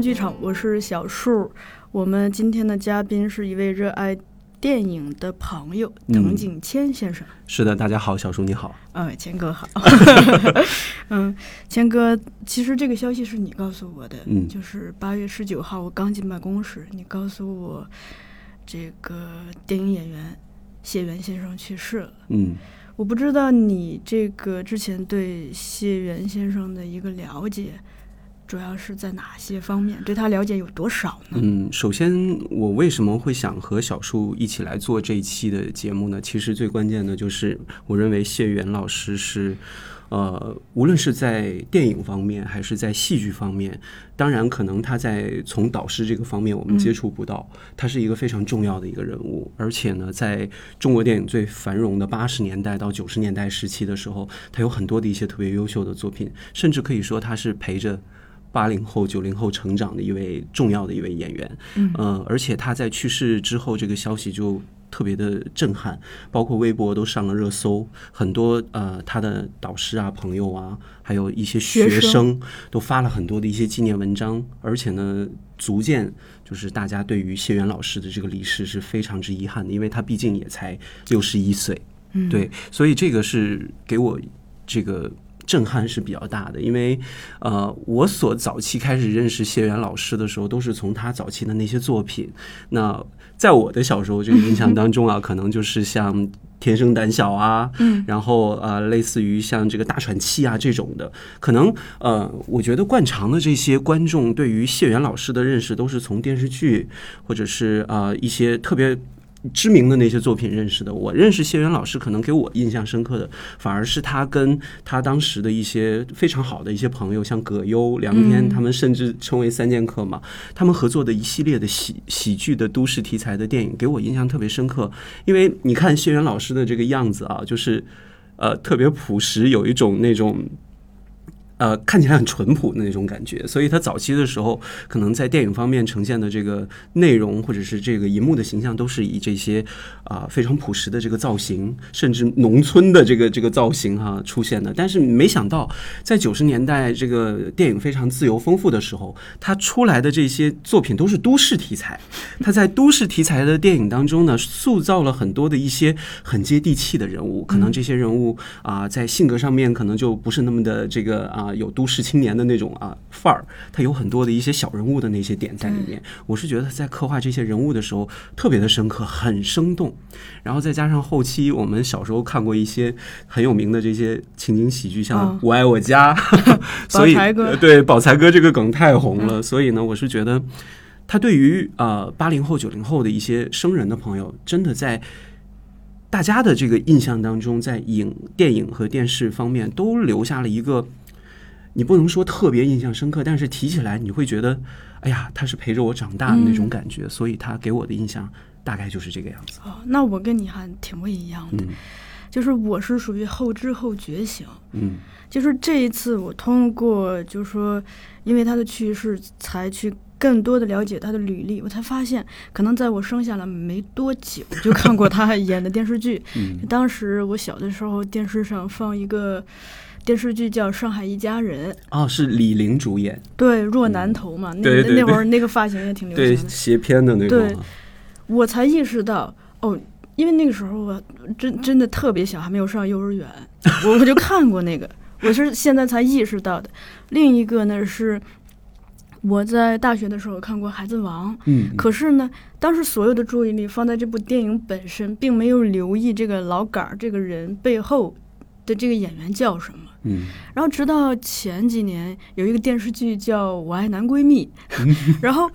剧场，我是小树。我们今天的嘉宾是一位热爱电影的朋友滕景谦先生。是的，大家好，小树你好。嗯，谦哥好。嗯，谦哥，其实这个消息是你告诉我的。嗯，就是八月十九号，我刚进办公室，你告诉我这个电影演员谢元先生去世了。嗯，我不知道你这个之前对谢元先生的一个了解。主要是在哪些方面对他了解有多少呢？嗯，首先我为什么会想和小树一起来做这一期的节目呢？其实最关键的就是我认为谢元老师是，呃，无论是在电影方面还是在戏剧方面，当然可能他在从导师这个方面我们接触不到，他是一个非常重要的一个人物，而且呢，在中国电影最繁荣的八十年代到九十年代时期的时候，他有很多的一些特别优秀的作品，甚至可以说他是陪着。八零后、九零后成长的一位重要的一位演员，嗯，呃，而且他在去世之后，这个消息就特别的震撼，包括微博都上了热搜，很多呃他的导师啊、朋友啊，还有一些学生。都发了很多的一些纪念文章，而且呢，逐渐就是大家对于谢元老师的这个离世是非常之遗憾的，因为他毕竟也才六十一岁，嗯，对，所以这个是给我这个。震撼是比较大的，因为，呃，我所早期开始认识谢元老师的时候，都是从他早期的那些作品。那在我的小时候这个印象当中啊，可能就是像《天生胆小》啊，嗯，然后呃，类似于像这个大喘气啊这种的，可能呃，我觉得惯常的这些观众对于谢元老师的认识，都是从电视剧或者是呃一些特别。知名的那些作品认识的，我认识谢元老师，可能给我印象深刻的，反而是他跟他当时的一些非常好的一些朋友，像葛优、梁天，他们甚至称为三剑客嘛。他们合作的一系列的喜喜剧的都市题材的电影，给我印象特别深刻。因为你看谢元老师的这个样子啊，就是呃特别朴实，有一种那种。呃，看起来很淳朴的那种感觉，所以他早期的时候，可能在电影方面呈现的这个内容，或者是这个银幕的形象，都是以这些啊非常朴实的这个造型，甚至农村的这个这个造型哈出现的。但是没想到，在九十年代这个电影非常自由丰富的时候，他出来的这些作品都是都市题材。他在都市题材的电影当中呢，塑造了很多的一些很接地气的人物。可能这些人物啊，在性格上面可能就不是那么的这个啊。啊，有都市青年的那种啊范儿，他有很多的一些小人物的那些点在里面。我是觉得在刻画这些人物的时候特别的深刻，很生动。然后再加上后期我们小时候看过一些很有名的这些情景喜剧，像《我爱我家 》，所以对宝财哥这个梗太红了。所以呢，我是觉得他对于呃八零后、九零后的一些生人的朋友，真的在。大家的这个印象当中，在影、电影和电视方面都留下了一个，你不能说特别印象深刻，但是提起来你会觉得，哎呀，他是陪着我长大的那种感觉，所以他给我的印象大概就是这个样子。哦，那我跟你还挺不一样的，就是我是属于后知后觉型，嗯，就是这一次我通过，就是说，因为他的去世才去。更多的了解他的履历，我才发现，可能在我生下来没多久就看过他 演的电视剧。嗯当时我小的时候，电视上放一个电视剧叫《上海一家人》。哦，是李玲主演。对，若男头嘛，那那会儿那个发型也挺流行的，斜偏的那种。对，我才意识到哦，因为那个时候我真真的特别小，还没有上幼儿园，我 我就看过那个，我是现在才意识到的。另一个呢是。我在大学的时候看过《孩子王》，嗯，可是呢，当时所有的注意力放在这部电影本身，并没有留意这个老杆儿这个人背后的这个演员叫什么，嗯，然后直到前几年有一个电视剧叫《我爱男闺蜜》，然后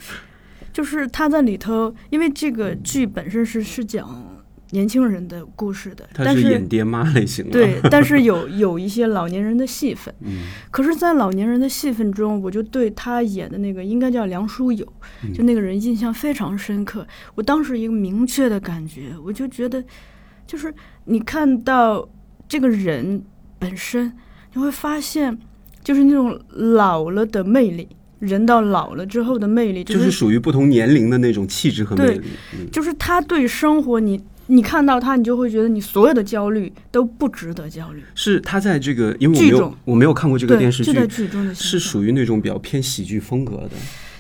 就是他在里头，因为这个剧本身是是讲。年轻人的故事的，他是演爹妈类型的，对，但是有有一些老年人的戏份。嗯，可是，在老年人的戏份中，我就对他演的那个应该叫梁书友，就那个人印象非常深刻。我当时一个明确的感觉，我就觉得，就是你看到这个人本身，你会发现，就是那种老了的魅力。人到老了之后的魅力，就是属于不同年龄的那种气质和魅力。就是他对生活，你你看到他，你就会觉得你所有的焦虑都不值得焦虑。是他在这个，因为我没有我没有看过这个，电视剧就在，剧中的是属于那种比较偏喜剧风格的。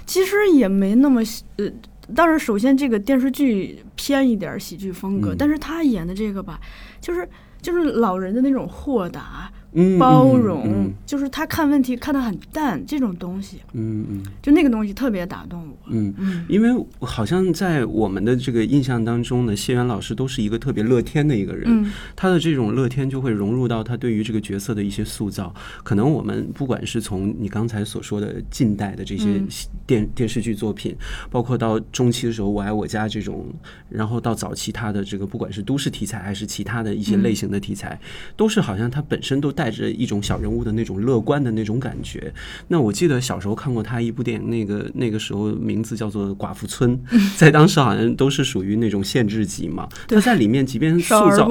其实也没那么喜呃，当然，首先这个电视剧偏一点儿喜剧风格，嗯但是他演的这个吧，就是就是老人的那种豁达、包容，嗯就是他看问题看得很淡，这种东西，嗯嗯就那个东西特别打动我。嗯。嗯，因为好像在我们的这个印象当中呢，谢元老师都是一个特别乐天的一个人，嗯他的这种乐天就会融入到他对于这个角色的一些塑造。可能我们不管是从你刚才所说的近代的这些嗯电、电视剧作品，包括到中期的时候《我爱我家》这种，然后到早期他的这个不管是都市题材还是其他的一些类型的题材，都是好像他本身都带着一种小人物的那种乐观的那种感觉。那我记得小时候看过他一部电影，那个那个时候名字叫做《寡妇村》，在当时好像都是属于那种限制级嘛。他在里面即便塑造。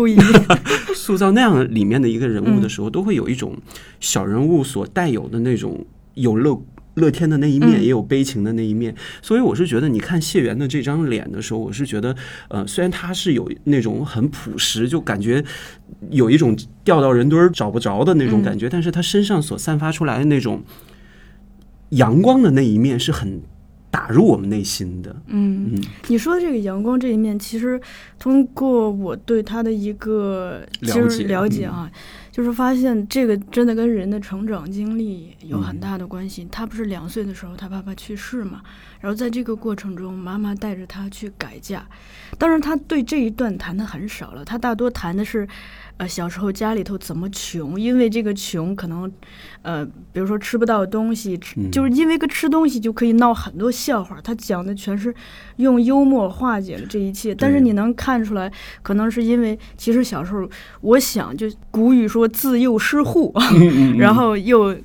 塑造那样里面的一个人物的时候，都会有一种小人物所带有的那种有乐。乐天的那一面，嗯。也有悲情的那一面，所以我是觉得，你看谢元的这张脸的时候，我是觉得，呃，虽然他是有那种很朴实，就感觉有一种掉到人堆儿找不着的那种感觉，但是他身上所散发出来的那种阳光的那一面，是很打入我们内心的。嗯，嗯你说的这个阳光这一面，其实通过我对他的一个了解了解啊，就是发现这个真的跟人的成长经历有很大的关系。他不是两岁的时候他爸爸去世嘛，然后在这个过程中，妈妈带着他去改嫁。当然，他对这一段谈的很少了，他大多谈的是。呃，小时候家里头怎么穷？因为这个穷，可能，呃，比如说吃不到东西，就是因为个吃东西就可以闹很多笑话。他讲的全是用幽默化解了这一切，但是你能看出来，可能是因为其实小时候，我想就古语说自幼失户，然后又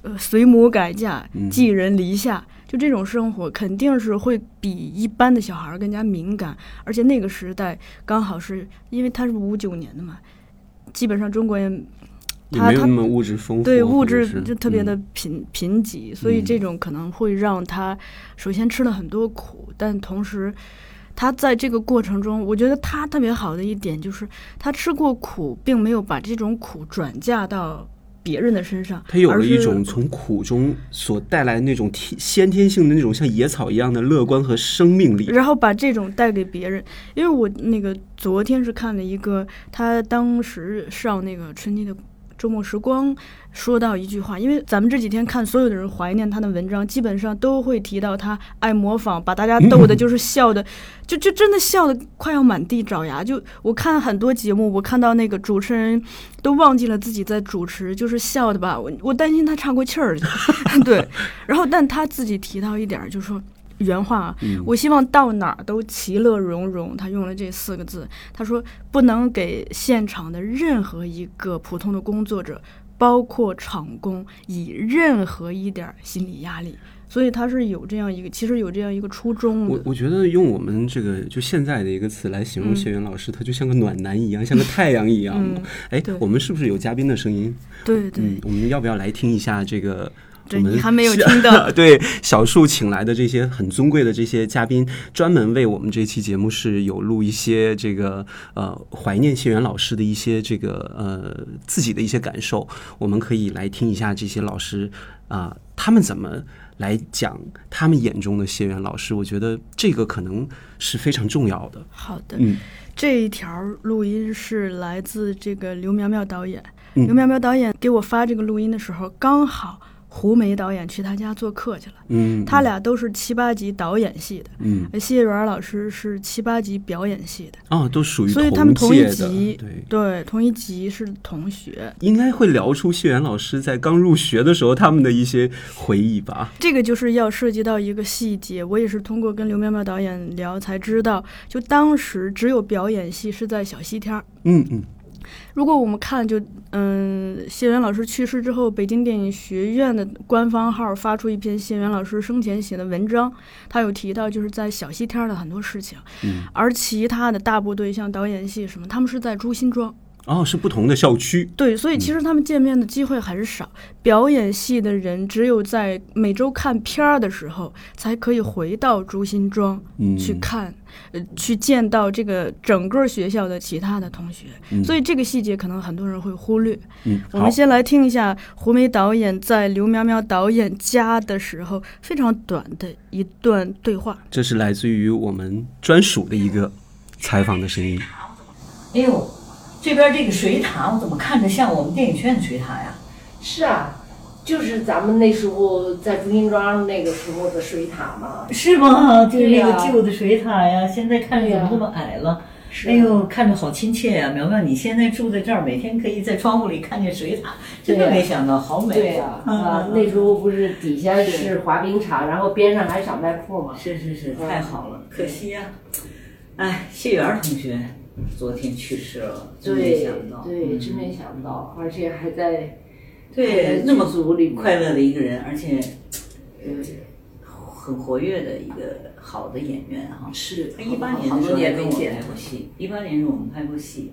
呃随母改嫁嗯，寄人篱下。就这种生活肯定是会比一般的小孩儿更加敏感，而且那个时代刚好是因为他是五九年的嘛，基本上中国人也他他没有那么物质丰富，对物质就特别的嗯贫贫瘠，所以嗯。这种可能会让他首先吃了很多苦，但同时他在这个过程中，我觉得他特别好的一点就是他吃过苦，并没有把这种苦转嫁到别人的身上，他有了一种从苦中所带来的那种天先天性的那种像野草一样的乐观和生命力。然后把这种带给别人。因为我那个昨天是看了一个，他当时上那个春季的周末时光，说到一句话，因为咱们这几天看所有的人怀念他的文章，基本上都会提到他爱模仿，把大家逗的，就是笑的，就就真的笑的快要满地找牙。就我看很多节目，我看到那个主持人都忘记了自己在主持，就是笑的吧，我我担心他岔过气儿。对，然后但他自己提到一点儿，就是说。原话啊，嗯我希望到哪儿都其乐融融。他用了这四个字，他说不能给现场的任何一个普通的工作者，包括场工，以任何一点心理压力。所以他是有这样一个，其实有这样一个初衷。我我觉得用我们这个就现在的一个词来形容嗯谢元老师，他就像个暖男一样，像个太阳一样。哎、我们是不是有嘉宾的声音？对对嗯，，我们要不要来听一下这个？对我们你还没有听到 对小树请来的这些很尊贵的这些嘉宾，专门为我们这期节目是有录一些这个呃怀念谢元老师的一些这个呃自己的一些感受，我们可以来听一下这些老师啊、他们怎么来讲他们眼中的谢元老师，我觉得这个可能是非常重要的。好的，嗯这一条录音是来自这个刘苗苗导演。嗯刘苗苗导演给我发这个录音的时候，刚好胡梅导演去他家做客去了。嗯，他俩都是七八级导演系的，嗯呃谢元老师是七八级表演系的，哦都属于所以他们同一级，对。对，同一级是同学。应该会聊出谢元老师在刚入学的时候他们的一些回忆吧。这个就是要涉及到一个细节，我也是通过跟刘苗苗导演聊才知道，就当时只有表演系是在小西天儿。嗯嗯如果我们看就，嗯，谢元老师去世之后，北京电影学院的官方号发出一篇谢元老师生前写的文章，他有提到就是在小西天的很多事情，嗯而其他的大部队像导演系什么，他们是在朱辛庄。哦，是不同的校区。对，所以其实他们见面的机会很少。表演系的人只有在每周看片儿的时候，才可以回到朱辛庄嗯，去看，呃，去见到这个整个学校的其他的同学。嗯所以这个细节可能很多人会忽略。嗯，我们，先来听一下胡梅导演在刘苗苗导演家的时候非常短的一段对话。这是来自于我们专属的一个采访的声音。哎呦，这边这个水塔，我怎么看着像我们电影学院的水塔呀？是啊，就是咱们那时候在朱辛庄那个时候的水塔嘛。是吗？就是那个旧的水塔呀，现在看着怎么那么矮了？是啊哎呦，看着好亲切呀！苗苗，你现在住在这儿，每天可以在窗户里看见水塔，真的没想到，好美。对呀、啊，那时候不是底下是滑冰场，然后边上还小卖铺嘛。是是是，嗯太好了，可惜呀、哎，谢元同学昨天去世了，真没对想到。对，嗯真没想到，而且还在还对在那么剧组里快乐的一个人，而且呃很活跃的一个好的演员哈。是他一八年好多的时候还年没见跟我们拍。过戏，一八年是我们拍过戏。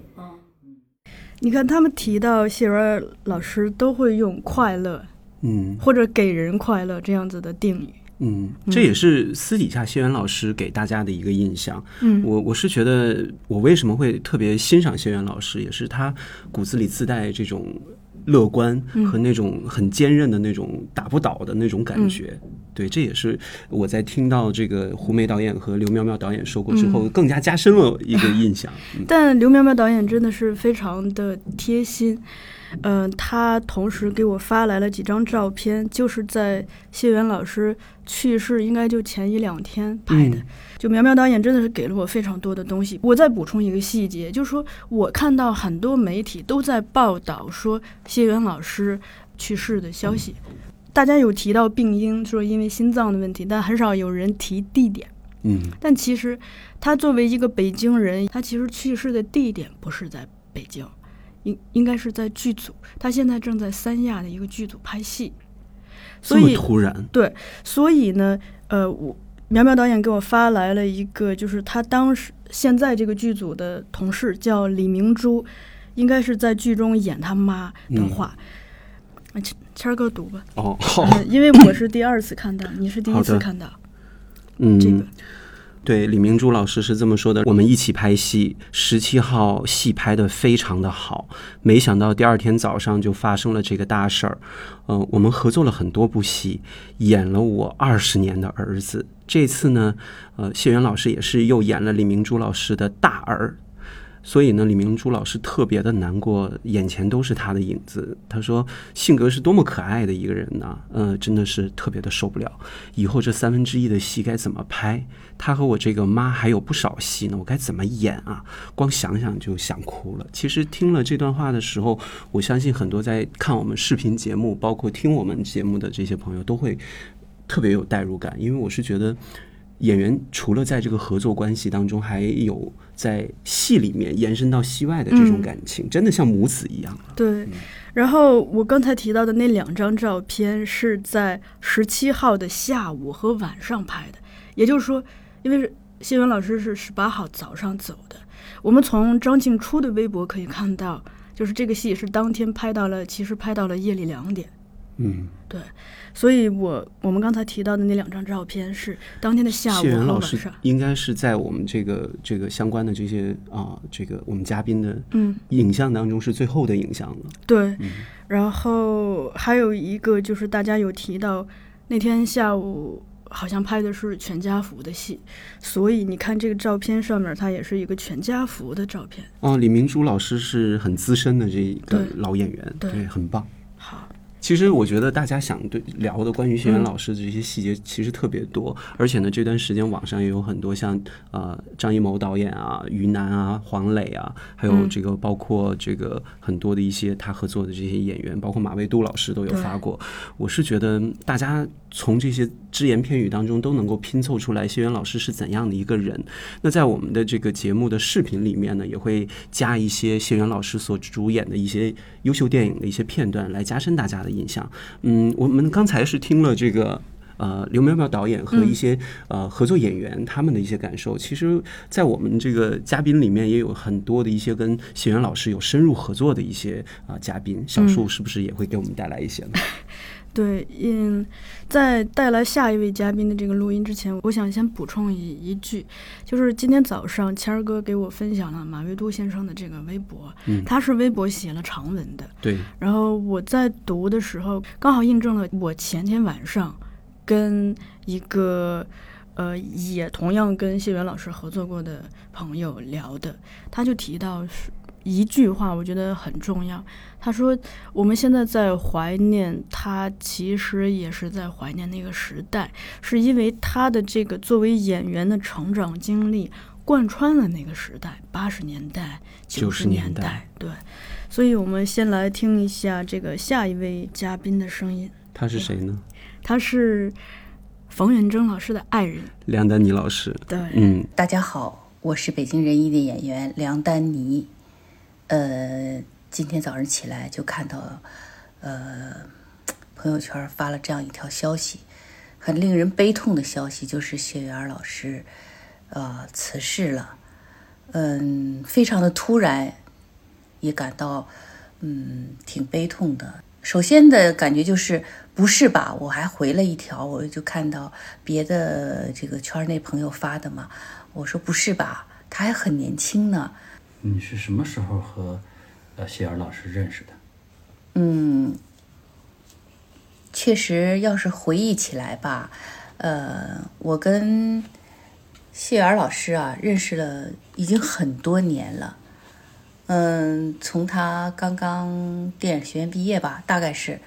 你看，他们提到谢元老师都会用“快乐”嗯或者“给人快乐”这样子的定语。嗯，这也是私底下谢元老师给大家的一个印象。嗯。我我是觉得，我为什么会特别欣赏谢元老师，也是他骨子里自带这种乐观和那种很坚韧的那种打不倒的那种感觉。对，这也是我在听到这个胡梅导演和刘苗苗导演说过之后，更加加深了一个印象。嗯。但刘苗苗导演真的是非常的贴心，嗯、他同时给我发来了几张照片，就是在谢元老师去世应该就前一两天拍的。嗯就苗苗导演真的是给了我非常多的东西。我再补充一个细节，就是说我看到很多媒体都在报道说谢元老师去世的消息，大家有提到病因，说因为心脏的问题，但很少有人提地点。嗯但其实他作为一个北京人，他其实去世的地点不是在北京，应应该是在剧组。他现在正在三亚的一个剧组拍戏，所以突然，所以呢，呃，我苗苗导演给我发来了一个，就是他当时现在这个剧组的同事叫李明珠，应该是在剧中演他妈的话。啊谦谦儿哥读吧，哦，因为我是第二次看到，你是第一次看到嗯，这个。对，李明珠老师是这么说的：我们一起拍戏，十七号戏拍的非常的好，没想到第二天早上就发生了这个大事儿。嗯、我们合作了很多部戏，演了我二十年的儿子。这次呢，呃，谢元老师也是又演了李明珠老师的大儿。所以呢，李明珠老师特别的难过，眼前都是他的影子。他说，性格是多么可爱的一个人呐，呃，真的是特别的受不了。以后这三分之一的戏该怎么拍？他和我这个妈还有不少戏呢，我该怎么演啊？光想想就想哭了。其实听了这段话的时候，我相信很多在看我们视频节目，包括听我们节目的这些朋友，都会特别有代入感，因为我是觉得。演员除了在这个合作关系当中，还有在戏里面延伸到戏外的这种感情，真的像母子一样。对，然后我刚才提到的那两张照片是在十七号的下午和晚上拍的，也就是说，因为是谢元老师是十八号早上走的，我们从张静初的微博可以看到，就是这个戏是当天拍到了，其实拍到了夜里两点。嗯，对所以我我们刚才提到的那两张照片是当天的下午谢元和老师。应该是在我们这个这个相关的这些啊、这个我们嘉宾的嗯，影像当中是最后的影像了。对，然后还有一个就是大家有提到那天下午好像拍的是全家福的戏，所以你看这个照片上面，它也是一个全家福的照片。哦，李明珠老师是很资深的这一个老演员，对很棒。好，其实我觉得大家想对聊的关于谢元嗯老师的这些细节其实特别多，而且呢，这段时间网上也有很多像呃张艺谋导演啊、于南啊、黄磊啊，还有嗯这个包括这个很多的一些他合作的这些演员，包括马未都老师都有发过。我是觉得大家从这些只言片语当中都能够拼凑出来谢元老师是怎样的一个人。那在我们的这个节目的视频里面呢，也会加一些谢元老师所主演的一些优秀电影的一些片段，来加深大家的印象。嗯，我们刚才是听了这个呃刘苗苗导演和一些、呃合作演员他们的一些感受。其实，在我们这个嘉宾里面也有很多的一些跟谢元老师有深入合作的一些啊、嘉宾，小树是不是也会给我们带来一些呢？对，嗯，在带来下一位嘉宾的这个录音之前，我想先补充一一句，就是今天早上谦儿哥给我分享了马未都先生的这个微博，嗯。他是微博写了长文的，对，然后我在读的时候，刚好印证了我前天晚上跟一个呃也同样跟谢元老师合作过的朋友聊的，他就提到是一句话，我觉得很重要。他说我们现在在怀念他，其实也是在怀念那个时代，是因为他的这个作为演员的成长经历贯穿了那个时代，八十年代、90十年年代对。所以我们先来听一下这个下一位嘉宾的声音，他是谁呢？他是冯远征老师的爱人，梁丹妮老师。对，嗯，大家好，我是北京人艺的演员梁丹妮。呃，今天早上起来就看到，呃，朋友圈发了这样一条消息，很令人悲痛的消息，就是谢元老师，呃，辞世了。嗯，非常的突然，也感到，嗯，挺悲痛的。首先的感觉就是不是吧？我还回了一条，我就看到别的这个圈内朋友发的嘛，我说不是吧？他还很年轻呢。你是什么时候和呃谢尔老师认识的？嗯，确实，要是回忆起来吧，呃，我跟谢元老师啊认识了已经很多年了。嗯，从他刚刚电影学院毕业吧，大概是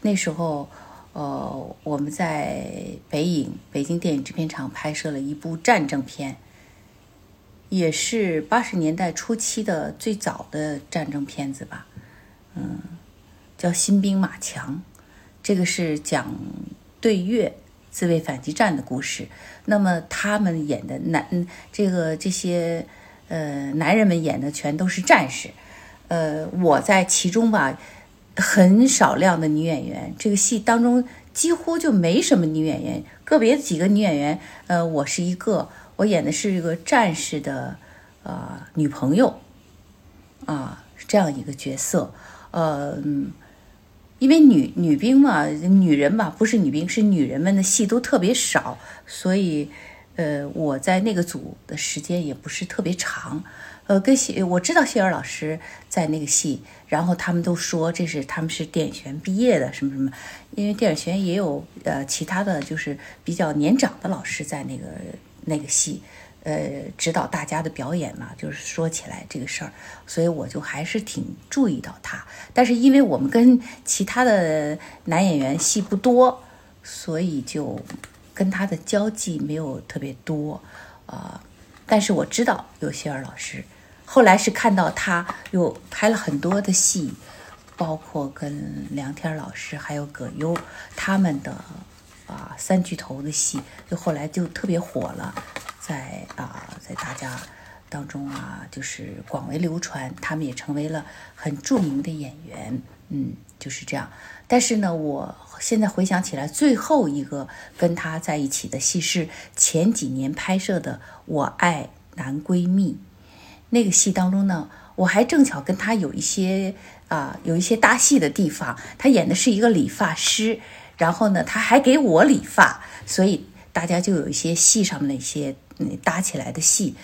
那时候，呃，我们在北影北京电影制片厂拍摄了一部战争片，也是八十年代初期的最早的战争片子吧。嗯叫《新兵马强》，这个是讲对越自卫反击战的故事。那么他们演的男，这个这些呃男人们演的全都是战士，呃，我在其中吧，很少量的女演员，这个戏当中几乎就没什么女演员，个别几个女演员，呃，我是一个，我演的是一个战士的呃女朋友，啊，这样一个角色，呃，因为女女兵嘛，女人嘛，不是女兵，是女人们的戏都特别少，所以，呃，我在那个组的时间也不是特别长。呃，跟谢我知道谢尔老师在那个戏，然后他们都说这是他们是电影学院毕业的，什么什么，因为电影学院也有呃其他的就是比较年长的老师在那个那个戏，呃，指导大家的表演嘛，就是说起来这个事儿，所以我就还是挺注意到他。但是因为我们跟其他的男演员戏不多，所以就跟他的交际没有特别多啊、但是我知道有谢尔老师，后来是看到他又拍了很多的戏，包括跟梁天老师还有葛优他们的啊三巨头的戏，就后来就特别火了，在啊在大家当中啊就是广为流传，他们也成为了很著名的演员，嗯，就是这样。但是呢，我现在回想起来，最后一个跟他在一起的戏是前几年拍摄的《我爱男闺蜜》。那个戏当中呢，我还正巧跟他有一些啊、有一些搭戏的地方。他演的是一个理发师，然后呢，他还给我理发，所以大家就有一些戏上面的一些嗯搭起来的戏。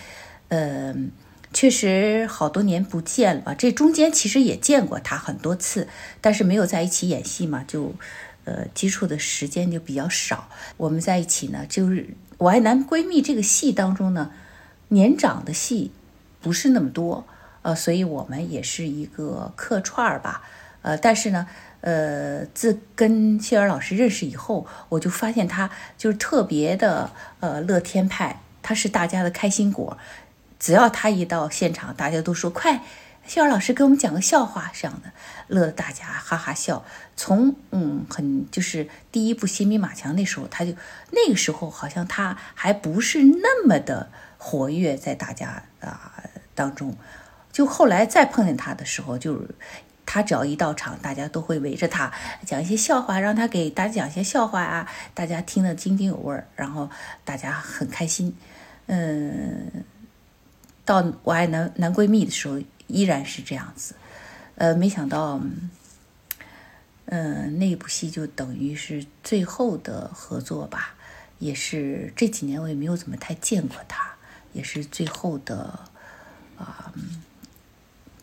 嗯，确实好多年不见了吧？这中间其实也见过他很多次，但是没有在一起演戏嘛，就呃接触的时间就比较少。我们在一起呢，就是《我爱男闺蜜》这个戏当中呢，年长的戏不是那么多，呃，所以我们也是一个客串儿吧，呃，但是呢。呃，自跟谢尔老师认识以后，我就发现他就是特别的呃乐天派，他是大家的开心果。只要他一到现场，大家都说快，谢尔老师给我们讲个笑话这样的，乐得大家哈哈笑。从嗯很就是第一部《新兵马强》那时候，他就那个时候好像他还不是那么的活跃在大家啊、当中，就后来再碰见他的时候，就他只要一到场，大家都会围着他讲一些笑话，让他给大家讲一些笑话啊，大家听得津津有味儿，然后大家很开心。嗯，到我爱男男闺蜜的时候依然是这样子。呃，没想到，嗯，那部戏就等于是最后的合作吧，也是这几年我也没有怎么太见过他，也是最后的啊。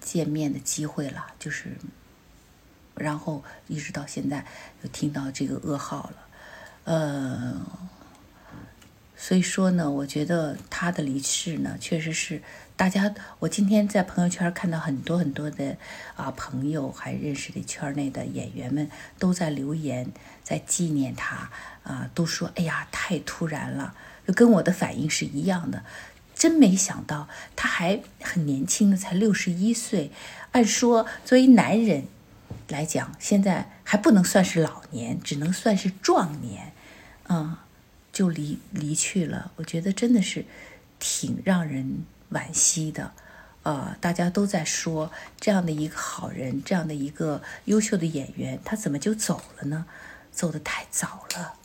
见面的机会了，就是，然后一直到现在又听到这个噩耗了，呃，所以说呢，我觉得他的离世呢，确实是大家。我今天在朋友圈看到很多很多的啊朋友，还认识的圈内的演员们都在留言，在纪念他啊，都说哎呀太突然了，就跟我的反应是一样的。真没想到，他还很年轻的，才六十一岁。按说作为男人来讲，现在还不能算是老年，只能算是壮年，嗯，就离离去了。我觉得真的是挺让人惋惜的。呃，大家都在说这样的一个好人，这样的一个优秀的演员，他怎么就走了呢？走得太早了。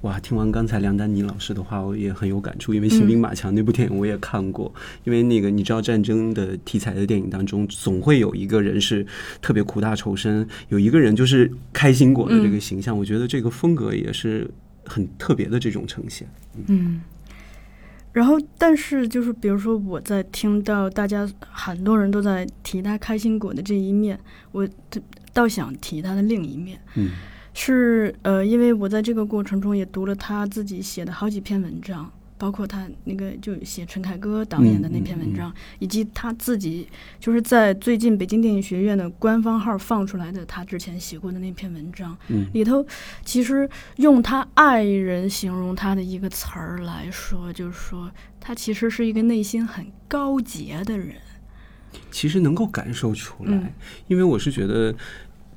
哇，听完刚才梁丹妮老师的话，我也很有感触。因为《新兵马强》那部电影我也看过。因为那个你知道，战争的题材的电影当中，总会有一个人是特别苦大仇深，有一个人就是开心果的这个形象。我觉得这个风格也是很特别的这种呈现。嗯。然后，但是就是比如说，我在听到大家很多人都在提他开心果的这一面，我倒想提他的另一面。嗯。是呃，因为我在这个过程中也读了他自己写的好几篇文章，包括他那个就写陈凯歌导演的那篇文章，以及他自己就是在最近北京电影学院的官方号放出来的他之前写过的那篇文章，里头其实用他爱人形容他的一个词儿来说，就是说他其实是一个内心很高洁的人。其实能够感受出来，因为我是觉得。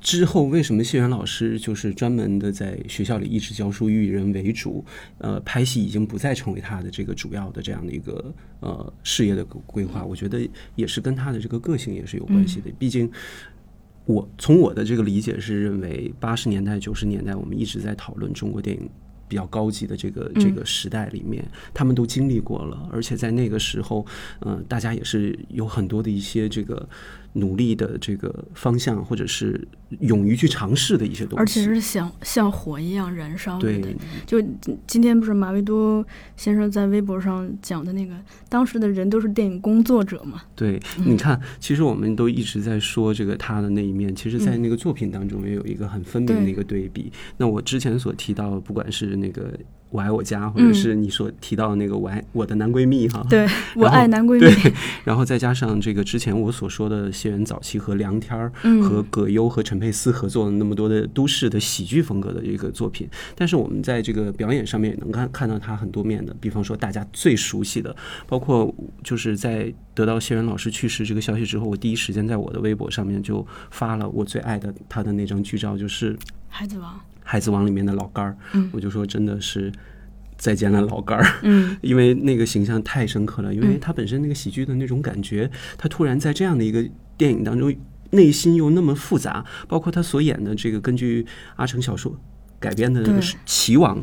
之后为什么谢元老师就是专门的在学校里一直教书，育人为主？呃，拍戏已经不再成为他的这个主要的这样的一个呃事业的规划。我觉得也是跟他的这个个性也是有关系的。毕竟我从我的这个理解是认为，八十年代九十年代我们一直在讨论中国电影比较高级的这个这个时代里面，他们都经历过了，而且在那个时候，嗯，大家也是有很多的一些这个。努力的这个方向，或者是勇于去尝试的一些东西，而且是像像火一样燃烧的。就今天不是马未都先生在微博上讲的那个，当时的人都是电影工作者嘛？对，你看，其实我们都一直在说这个他的那一面，其实，在那个作品当中也有一个很分明的一个对比。那我之前所提到，不管是那个。我爱我家，或者是你所提到的那个我爱我的男闺蜜哈，对我爱男闺蜜，对，然后再加上这个之前我所说的谢元早期和梁天儿、和葛优和陈佩斯合作的那么多的都市的喜剧风格的一个作品，但是我们在这个表演上面也能看看到他很多面的，比方说大家最熟悉的，包括就是在得到谢元老师去世这个消息之后，我第一时间在我的微博上面就发了我最爱的他的那张剧照，就是《孩子王》。孩子王里面的老干儿，我就说真的是再见了老干儿，嗯，因为那个形象太深刻了，因为他本身那个喜剧的那种感觉，他突然在这样的一个电影当中，内心又那么复杂，包括他所演的这个根据阿城小说改编的那个齐王，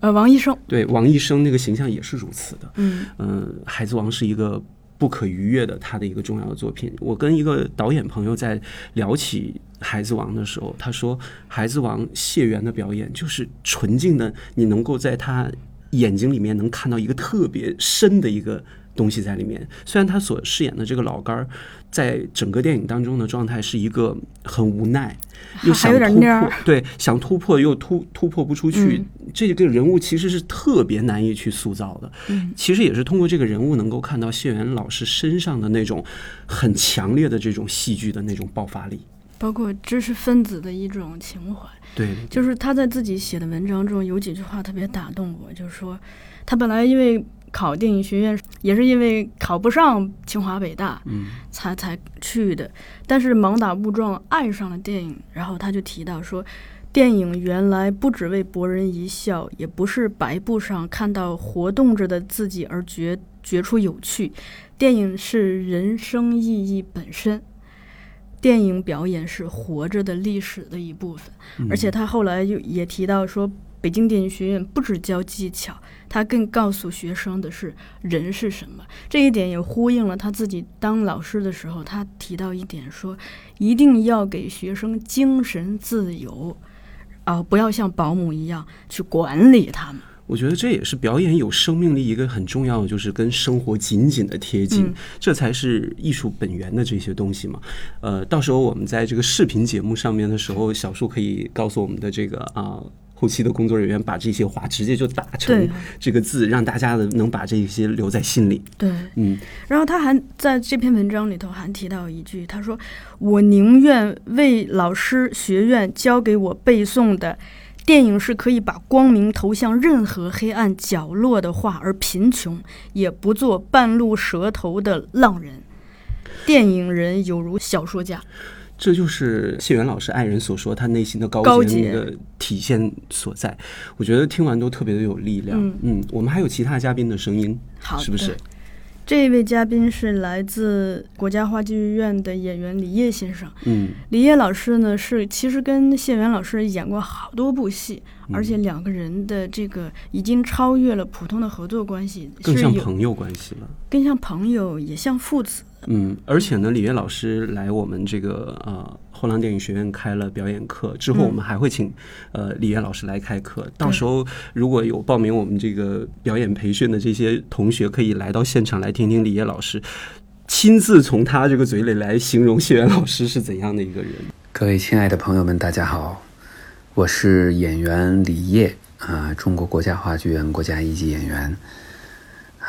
呃，王医生，对，王医生那个形象也是如此的，嗯。嗯，孩子王是一个。不可逾越的，他的一个重要的作品。我跟一个导演朋友在聊起《孩子王》的时候，他说，《孩子王》谢元的表演就是纯净的，你能够在他眼睛里面能看到一个特别深的一个。东西在里面，虽然他所饰演的这个老干儿，在整个电影当中的状态是一个很无奈，又想突破，对，想突破又突突破不出去，这个人物其实是特别难以去塑造的。嗯，其实也是通过这个人物能够看到谢元老师身上的那种很强烈的这种戏剧的那种爆发力，包括知识分子的一种情怀。对，就是他在自己写的文章中有几句话特别打动我，就是说他本来因为。考电影学院也是因为考不上清华北大，嗯，才才去的。但是盲打误撞爱上了电影，然后他就提到说，电影原来不只为博人一笑，也不是白布上看到活动着的自己而觉觉出有趣，电影是人生意义本身。电影表演是活着的历史的一部分，而且他后来又也提到说，北京电影学院不只教技巧，他更告诉学生的是人是什么。这一点也呼应了他自己当老师的时候，他提到一点说，一定要给学生精神自由，啊，不要像保姆一样去管理他们。我觉得这也是表演有生命力一个很重要的，就是跟生活紧紧的贴近，嗯这才是艺术本源的这些东西嘛。呃，到时候我们在这个视频节目上面的时候，小树可以告诉我们的这个啊。后期的工作人员把这些话直接就打成这个字，让大家的能把这些留在心里。对，嗯，然后他还在这篇文章里头还提到一句，他说：“我宁愿为老师学院教给我背诵的电影是可以把光明投向任何黑暗角落的话而贫穷，也不做半路蛇头的浪人。电影人有如小说家。”这就是谢元老师爱人所说他内心的高高洁洁的体现所在。我觉得听完都特别的有力量。嗯我们还有其他嘉宾的声音，好是不是的？这一位嘉宾是来自国家话剧院的演员李烨先生。嗯李烨老师呢，是其实跟谢元老师演过好多部戏，嗯而且两个人的这个已经超越了普通的合作关系，更像朋友关系了。更像朋友，也像父子。嗯，而且呢，李烨老师来我们这个呃后浪电影学院开了表演课，之后我们还会请、呃李岳老师来开课。到时候如果有报名我们这个表演培训的这些同学，可以来到现场来听听李烨老师亲自从他这个嘴里来形容谢元老师是怎样的一个人。各位亲爱的朋友们，大家好，我是演员李烨啊、中国国家话剧院国家一级演员。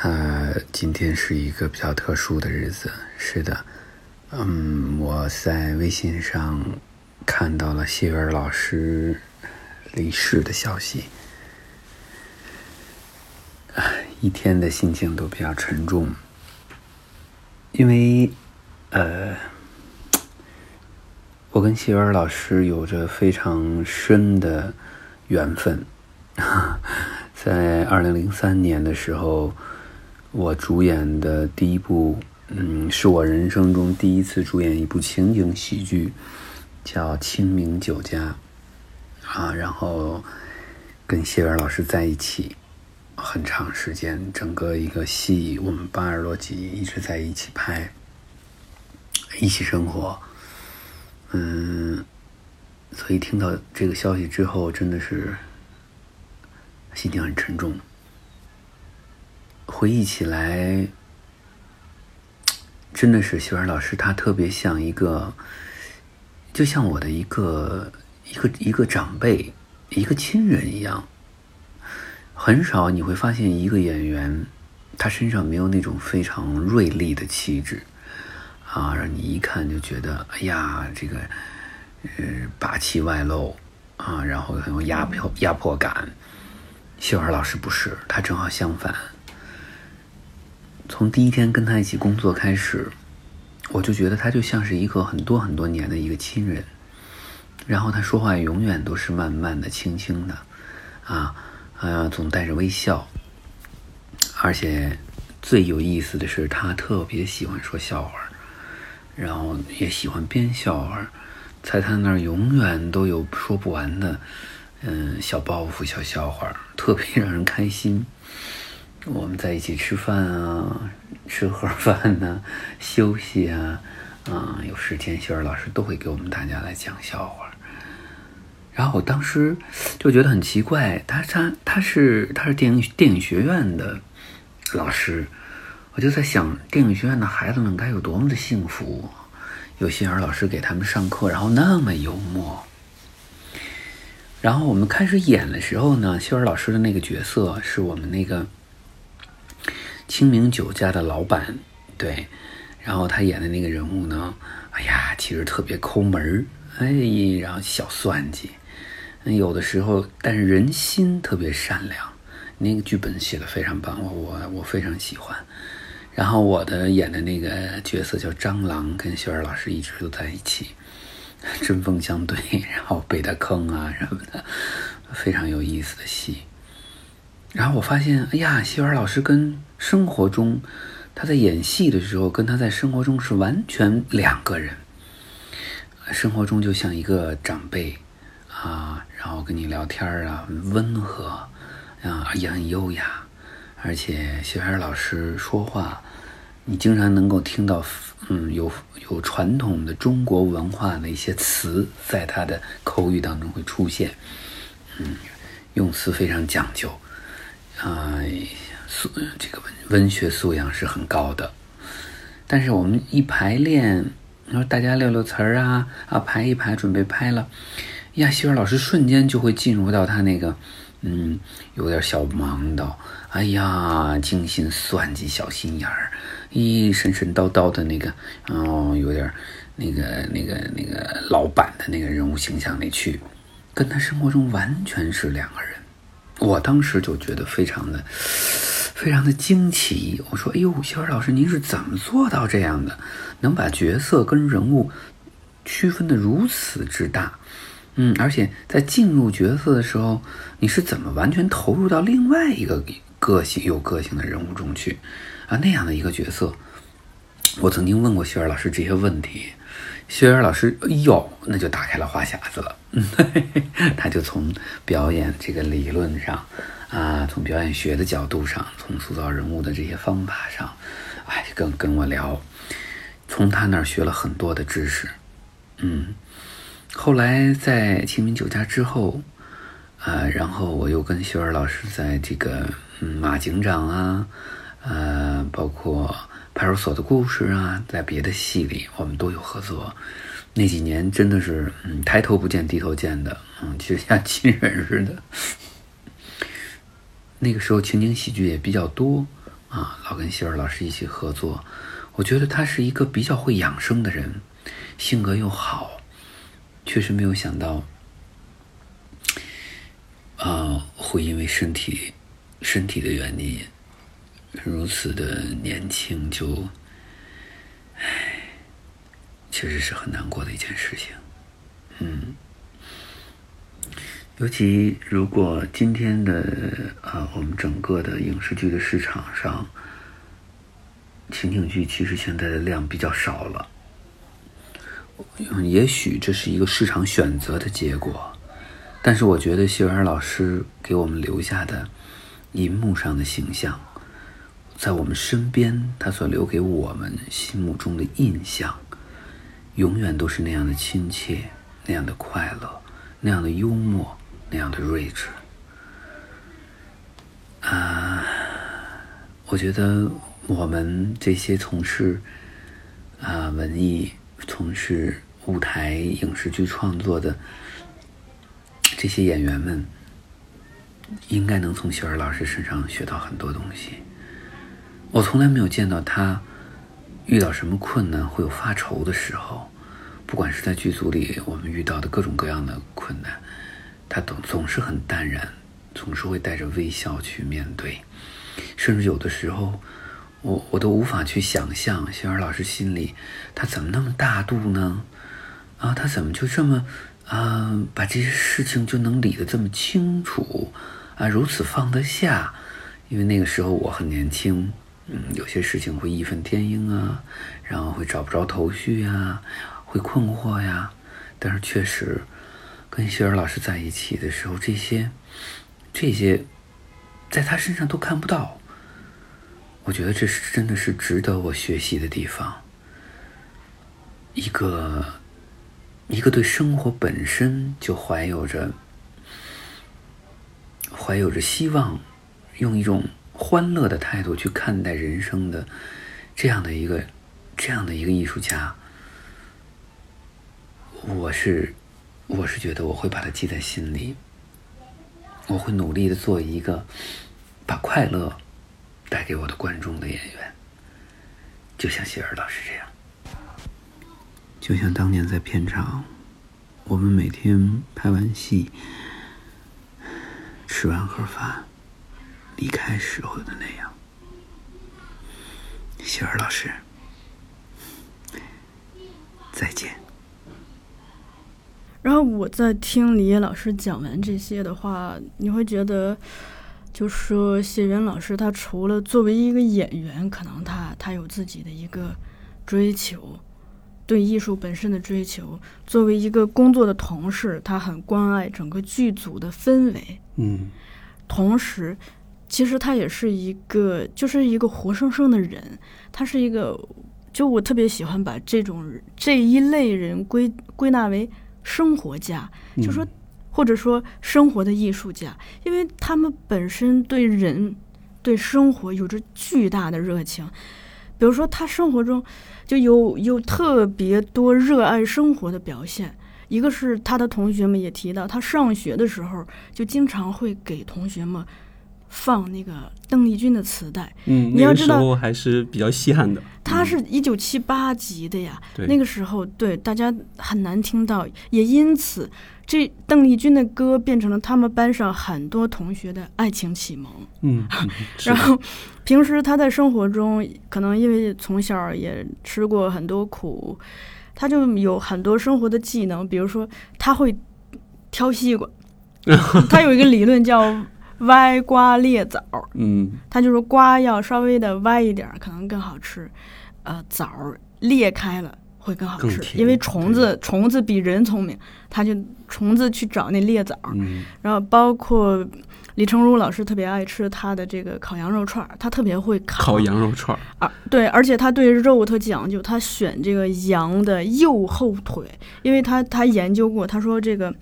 啊、今天是一个比较特殊的日子，是的，嗯，我在微信上看到了谢文老师离世的消息，唉一天的心情都比较沉重，因为，呃。我跟谢文老师有着非常深的缘分。在二零零三年的时候，我主演的第一部，嗯，是我人生中第一次主演一部情景喜剧，叫《清明酒家》啊，然后跟谢元老师在一起很长时间，整个一个戏我们八十多集一直在一起拍，一起生活。嗯，所以听到这个消息之后，真的是心情很沉重。回忆起来，真的是学儿老师，他特别像一个，就像我的一个一个一个长辈、一个亲人一样。很少你会发现一个演员，他身上没有那种非常锐利的气质。啊，让你一看就觉得，哎呀，这个，呃，霸气外露啊，然后很有压迫压迫感。秀儿老师不是，他正好相反。从第一天跟他一起工作开始，我就觉得他就像是一个很多很多年的一个亲人。然后他说话永远都是慢慢的、轻轻的，啊，啊，总带着微笑。而且最有意思的是，他特别喜欢说笑话。然后也喜欢编笑话，在他那儿永远都有说不完的，嗯，小包袱、小笑话，特别让人开心。我们在一起吃饭啊，吃盒饭呐、休息啊，啊，有时间秀儿老师都会给我们大家来讲笑话。然后我当时就觉得很奇怪，他他他是他是电影电影学院的老师。我就在想，电影学院的孩子们该有多么的幸福，有谢儿老师给他们上课，然后那么幽默。然后我们开始演的时候呢，谢儿老师的那个角色是我们那个清明酒家的老板，对。然后他演的那个人物呢，哎呀，其实特别抠门儿，哎，然后小算计，有的时候，但是人心特别善良。那个剧本写的非常棒，我我我非常喜欢。然后我的演的那个角色叫蟑螂，跟雪儿老师一直都在一起，针锋相对，然后被他坑啊什么的，非常有意思的戏。然后我发现，哎呀，秀儿老师跟生活中他在演戏的时候，跟他在生活中是完全两个人。生活中就像一个长辈啊，然后跟你聊天啊，很温和啊，也很优雅，而且谢园老师说话，你经常能够听到，嗯，有有传统的中国文化的一些词在他的口语当中会出现，嗯，用词非常讲究，啊，素这个文文学素养是很高的，但是我们一排练。然后大家溜溜词儿啊啊，排一排，准备拍了。呀，希尔老师瞬间就会进入到他那个，嗯，有点小忙叨，哎呀，精心算计，小心眼儿，一神神叨叨的那个，哦，有点那个那个那个老板的那个人物形象里去，跟他生活中完全是两个人。我当时就觉得非常的。非常的惊奇，我说：“哎呦，小尔老师，您是怎么做到这样的，能把角色跟人物区分的如此之大？嗯，而且在进入角色的时候，你是怎么完全投入到另外一个个性有个性的人物中去？啊，那样的一个角色，我曾经问过希尔老师这些问题，薛尔老师，哎呦，那就打开了话匣子了，他就从表演这个理论上。”啊，从表演学的角度上，从塑造人物的这些方法上，哎，跟跟我聊，从他那儿学了很多的知识。嗯，后来在清明酒家之后，啊，然后我又跟秀儿老师在这个嗯马警长啊，呃，包括派出所的故事啊，在别的戏里我们都有合作。那几年真的是嗯抬头不见低头见的，嗯，就像亲人似的。那个时候情景喜剧也比较多啊，老跟希尔老师一起合作，我觉得他是一个比较会养生的人，性格又好，确实没有想到，啊，会因为身体身体的原因如此的年轻就，唉，确实是很难过的一件事情，嗯。尤其如果今天的啊，我们整个的影视剧的市场上，情景剧其实现在的量比较少了。也许这是一个市场选择的结果，但是我觉得谢尔老师给我们留下的银幕上的形象，在我们身边，他所留给我们心目中的印象，永远都是那样的亲切，那样的快乐，那样的幽默。那样的睿智，啊，我觉得我们这些从事啊文艺、从事舞台影视剧创作的这些演员们，应该能从雪儿老师身上学到很多东西。我从来没有见到他遇到什么困难会有发愁的时候，不管是在剧组里我们遇到的各种各样的困难。他总总是很淡然，总是会带着微笑去面对，甚至有的时候，我我都无法去想象，星儿老师心里他怎么那么大度呢？啊，他怎么就这么啊，把这些事情就能理得这么清楚啊，如此放得下？因为那个时候我很年轻，嗯，有些事情会义愤填膺啊，然后会找不着头绪呀，会困惑呀，但是确实。跟希儿老师在一起的时候，这些，这些，在他身上都看不到。我觉得这是真的是值得我学习的地方。一个，一个对生活本身就怀有着，怀有着希望，用一种欢乐的态度去看待人生的，这样的一个，这样的一个艺术家，我是。我是觉得我会把它记在心里，我会努力的做一个把快乐带给我的观众的演员，就像谢尔老师这样，就像当年在片场，我们每天拍完戏，吃完盒饭离开时候的那样，谢尔老师，再见。然后我在听李烨老师讲完这些的话，你会觉得，就说谢元老师他除了作为一个演员，可能他他有自己的一个追求，对艺术本身的追求，作为一个工作的同事，他很关爱整个剧组的氛围。嗯同时，其实他也是一个，就是一个活生生的人，他是一个，就我特别喜欢把这种这一类人归归纳为生活家，就说或者说生活的艺术家，因为他们本身对人、对生活有着巨大的热情。比如说，他生活中就有有特别多热爱生活的表现。一个是他的同学们也提到，他上学的时候就经常会给同学们放那个邓丽君的磁带。嗯，那个时你要知道候还是比较稀罕的。他是一九七八级的呀，对那个时候对大家很难听到，也因此这邓丽君的歌变成了他们班上很多同学的爱情启蒙。嗯，嗯 然后平时他在生活中，可能因为从小也吃过很多苦，他就有很多生活的技能，比如说他会挑西瓜，他有一个理论叫歪瓜裂枣，嗯。他就是瓜要稍微的歪一点儿，可能更好吃，呃，枣儿裂开了会更好吃，因为虫子虫子比人聪明，他就虫子去找那裂枣儿，嗯。然后包括李成儒老师特别爱吃他的这个烤羊肉串儿，他特别会烤。烤羊肉串儿。啊，对，而且他对肉特讲究，他选这个羊的右后腿，因为他他研究过，他说这个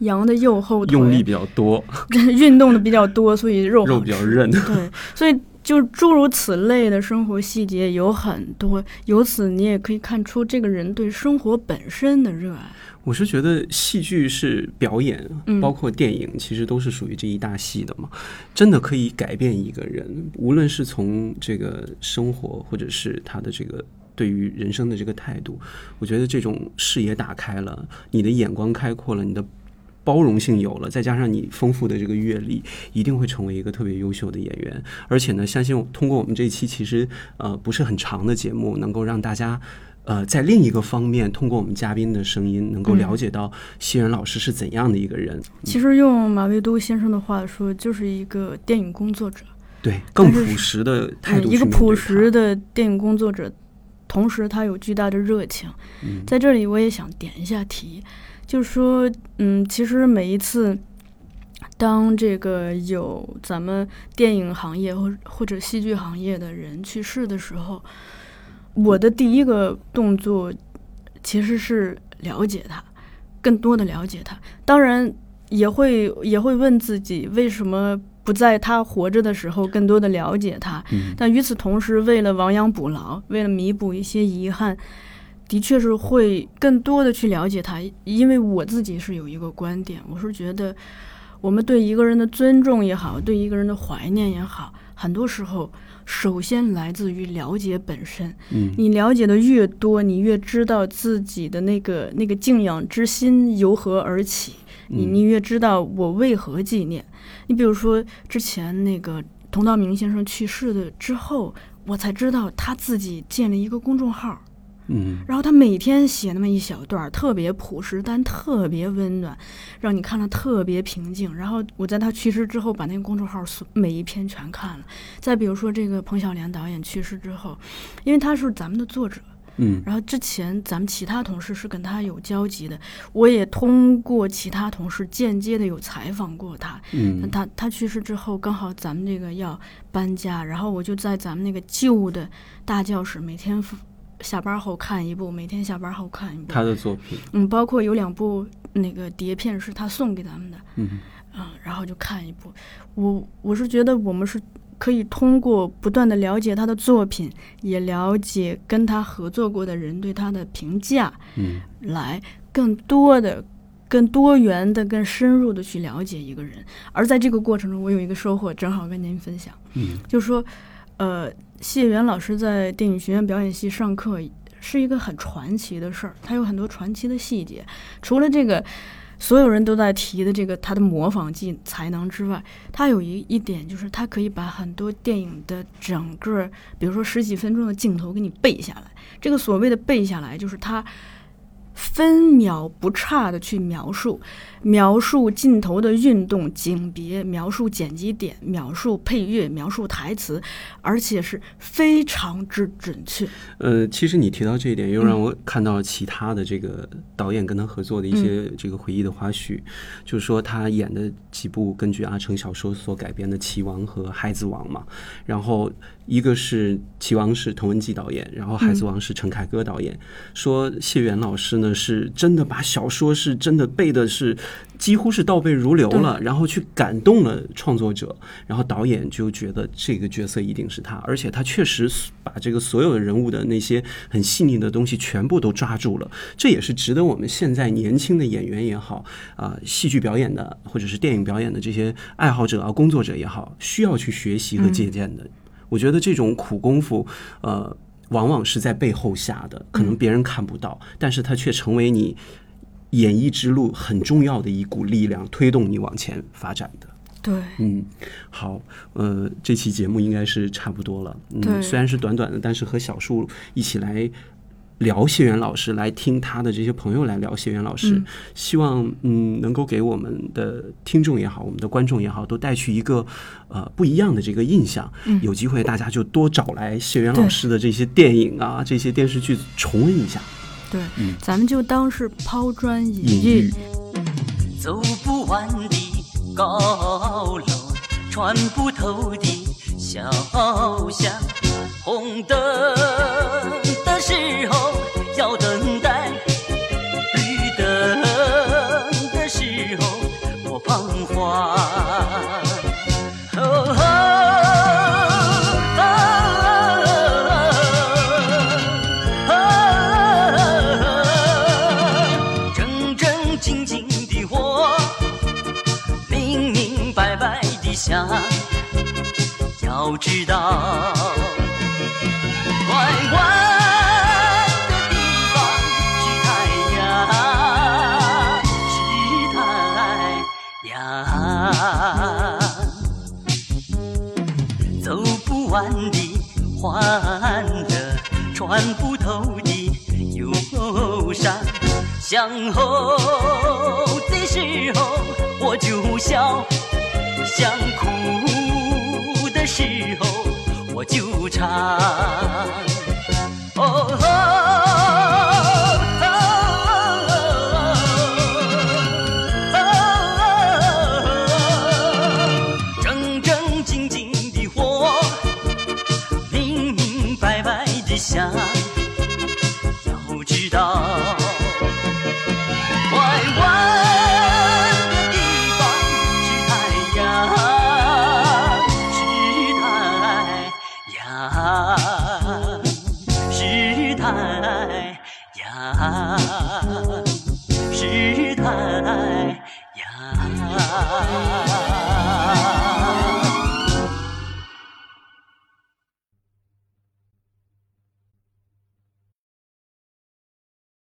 羊的右后腿用力比较多，运动的比较多，所以肉肉比较韧。对，所以就诸如此类的生活细节有很多，由此你也可以看出这个人对生活本身的热爱。我是觉得戏剧是表演，嗯包括电影，其实都是属于这一大系的嘛。真的可以改变一个人，无论是从这个生活，或者是他的这个对于人生的这个态度。我觉得这种视野打开了，你的眼光开阔了，你的包容性有了，再加上你丰富的这个阅历，一定会成为一个特别优秀的演员。而且呢，相信通过我们这一期其实呃不是很长的节目，能够让大家。呃，在另一个方面，通过我们嘉宾的声音，能够嗯了解到西元老师是怎样的一个人。其实用马未都先生的话说，就是一个电影工作者，对，更朴实的态嗯，度、一个朴实，的电影工作者，同时他有巨大的热情。嗯在这里我也想点一下题，就是说，嗯，其实每一次。当这个有咱们电影行业或或者戏剧行业的人去世的时候，我的第一个动作其实是了解他，更多的了解他。当然也会也会问自己，为什么不在他活着的时候更多的了解他？嗯但与此同时，为了亡羊补牢，为了弥补一些遗憾，的确是会更多的去了解他。因为我自己是有一个观点，我是觉得我们对一个人的尊重也好，对一个人的怀念也好，很多时候首先来自于了解本身。嗯你了解的越多，你越知道自己的那个那个敬仰之心由何而起，你嗯你越知道我为何纪念。你比如说之前那个佟道明先生去世的之后，我才知道他自己建了一个公众号，嗯然后他每天写那么一小段，特别朴实，但特别温暖，让你看了特别平静。然后我在他去世之后，把那个公众号所每一篇全看了。再比如说这个彭小莲导演去世之后，因为他是咱们的作者，嗯然后之前咱们其他同事是跟他有交集的，我也通过其他同事间接的有采访过他。嗯他他去世之后，刚好咱们这个要搬家，然后我就在咱们那个旧的大教室，每天下班后看一部，每天下班后看一部。他的作品，嗯，包括有两部那个碟片是他送给咱们的，嗯嗯，然后就看一部。我我是觉得我们是可以通过不断的了解他的作品，也了解跟他合作过的人对他的评价，嗯来更多的、更多元的、更深入的去了解一个人。而在这个过程中，我有一个收获，正好跟您分享，嗯就是说，呃，谢元老师在电影学院表演系上课是一个很传奇的事儿，他有很多传奇的细节。除了这个所有人都在提的这个他的模仿技才能之外，他有一一点就是他可以把很多电影的整个，比如说十几分钟的镜头给你背下来。这个所谓的背下来，就是他分秒不差的去描述，描述镜头的运动、景别，描述剪辑点，描述配乐，描述台词，而且是非常之准确。呃，其实你提到这一点，又让我看到了其他的这个导演跟他合作的一些这个回忆的花絮，就是说他演的几部根据阿成小说所改编的《棋王》和《孩子王》嘛，然后一个是《棋王》是滕文骥导演，然后《孩子王》是陈凯歌导演，说谢元老师呢是真的把小说是真的背的是几乎是倒背如流了，然后去感动了创作者，然后导演就觉得这个角色一定是他，而且他确实把这个所有的人物的那些很细腻的东西全部都抓住了，这也是值得我们现在年轻的演员也好啊、戏剧表演的或者是电影表演的这些爱好者啊、工作者也好，需要去学习和借鉴的。我觉得这种苦功夫，呃，往往是在背后下的，可能别人看不到，但是他却成为你演艺之路很重要的一股力量，推动你往前发展的。对，嗯，好，呃，这期节目应该是差不多了。嗯，对虽然是短短的，但是和小树一起来聊谢元老师，来听他的这些朋友来聊谢元老师，希望嗯能够给我们的听众也好，我们的观众也好，都带去一个呃不一样的这个印象。有机会大家就多找来谢元老师的这些电影啊，这些电视剧重温一下。对，咱们就当是抛砖引玉。走不完的高楼，穿不透的小巷，红灯的时候要等要知道，弯弯的地方是太阳，是太阳。走不完的欢乐，穿不透的忧伤。向后的时候我就笑，想纠缠